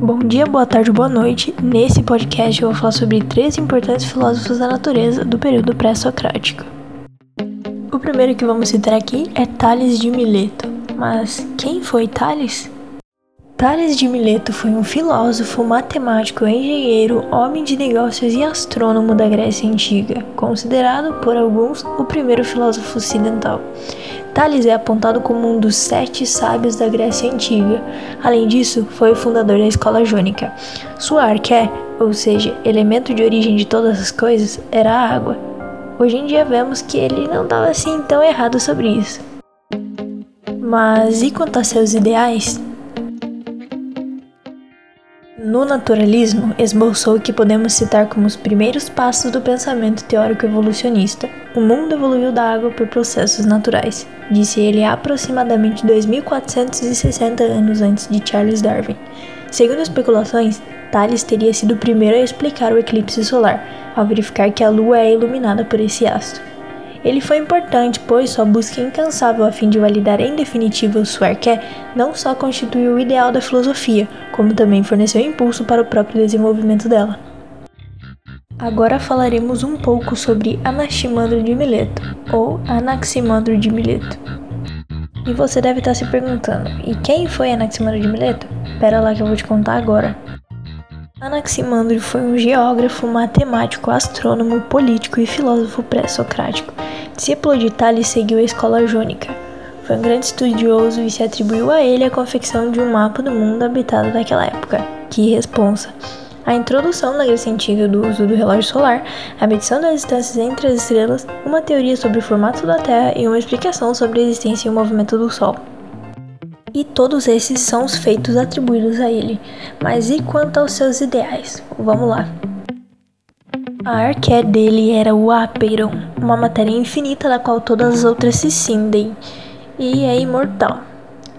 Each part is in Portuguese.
Bom dia, boa tarde, boa noite. Nesse podcast eu vou falar sobre três importantes filósofos da natureza do período pré-socrático. O primeiro que vamos citar aqui é Tales de Mileto. Mas quem foi Tales? Tales de Mileto foi um filósofo, matemático, engenheiro, homem de negócios e astrônomo da Grécia Antiga, considerado por alguns o primeiro filósofo ocidental. Tales é apontado como um dos sete sábios da Grécia Antiga. Além disso, foi o fundador da escola jônica. Sua arqué, ou seja, elemento de origem de todas as coisas, era a água. Hoje em dia vemos que ele não estava assim tão errado sobre isso. Mas e quanto a seus ideais? No naturalismo, esboçou o que podemos citar como os primeiros passos do pensamento teórico evolucionista. O mundo evoluiu da água por processos naturais, disse ele aproximadamente 2460 anos antes de Charles Darwin. Segundo especulações, Thales teria sido o primeiro a explicar o eclipse solar, ao verificar que a Lua é iluminada por esse astro. Ele foi importante, pois sua busca incansável a fim de validar em definitivo sua arqué não só constituiu o ideal da filosofia, como também forneceu impulso para o próprio desenvolvimento dela. Agora falaremos um pouco sobre Anaximandro de Mileto, ou Anaximandro de Mileto. E você deve estar se perguntando, e quem foi Anaximandro de Mileto? Pera lá que eu vou te contar agora. Anaximandro foi um geógrafo, matemático, astrônomo, político e filósofo pré-socrático. Discípulo de Tales, seguiu a escola jônica. Foi um grande estudioso e se atribuiu a ele a confecção de um mapa do mundo habitado daquela época. Que responsa! A introdução na Grécia Antiga do uso do relógio solar, a medição das distâncias entre as estrelas, uma teoria sobre o formato da Terra e uma explicação sobre a existência e o movimento do Sol e todos esses são os feitos atribuídos a ele. Mas e quanto aos seus ideais? Vamos lá. A arqué dele era o Apeiron, uma matéria infinita da qual todas as outras se cindem, e é imortal.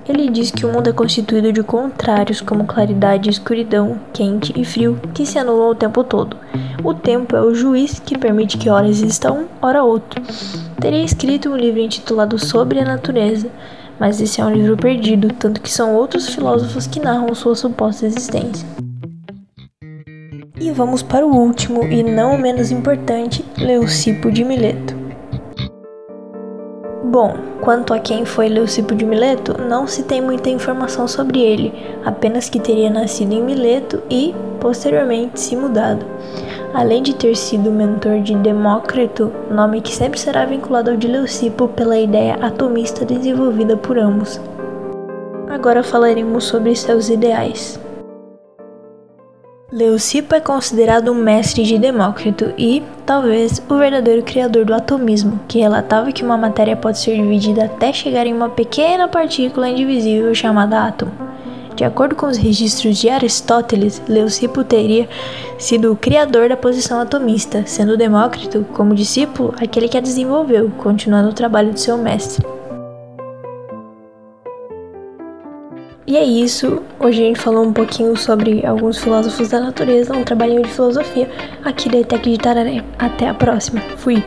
Ele diz que o mundo é constituído de contrários como claridade, escuridão, quente e frio, que se anulam o tempo todo. O tempo é o juiz que permite que horas estão, hora outro. Teria escrito um livro intitulado Sobre a Natureza, mas esse é um livro perdido, tanto que são outros filósofos que narram sua suposta existência. E vamos para o último e não menos importante, Leucipo de Mileto. Bom, quanto a quem foi Leucipo de Mileto, não se tem muita informação sobre ele, apenas que teria nascido em Mileto e, posteriormente, se mudado além de ter sido mentor de Demócrito, nome que sempre será vinculado ao de Leucipo pela ideia atomista desenvolvida por ambos. Agora falaremos sobre seus ideais. Leucipo é considerado um mestre de Demócrito e, talvez, o verdadeiro criador do atomismo, que relatava que uma matéria pode ser dividida até chegar em uma pequena partícula indivisível chamada átomo. De acordo com os registros de Aristóteles, Leucipo teria sido o criador da posição atomista, sendo Demócrito, como discípulo, aquele que a desenvolveu, continuando o trabalho de seu mestre. E é isso. Hoje a gente falou um pouquinho sobre alguns filósofos da natureza, um trabalhinho de filosofia aqui da ETEC de Tararé. Até a próxima. Fui!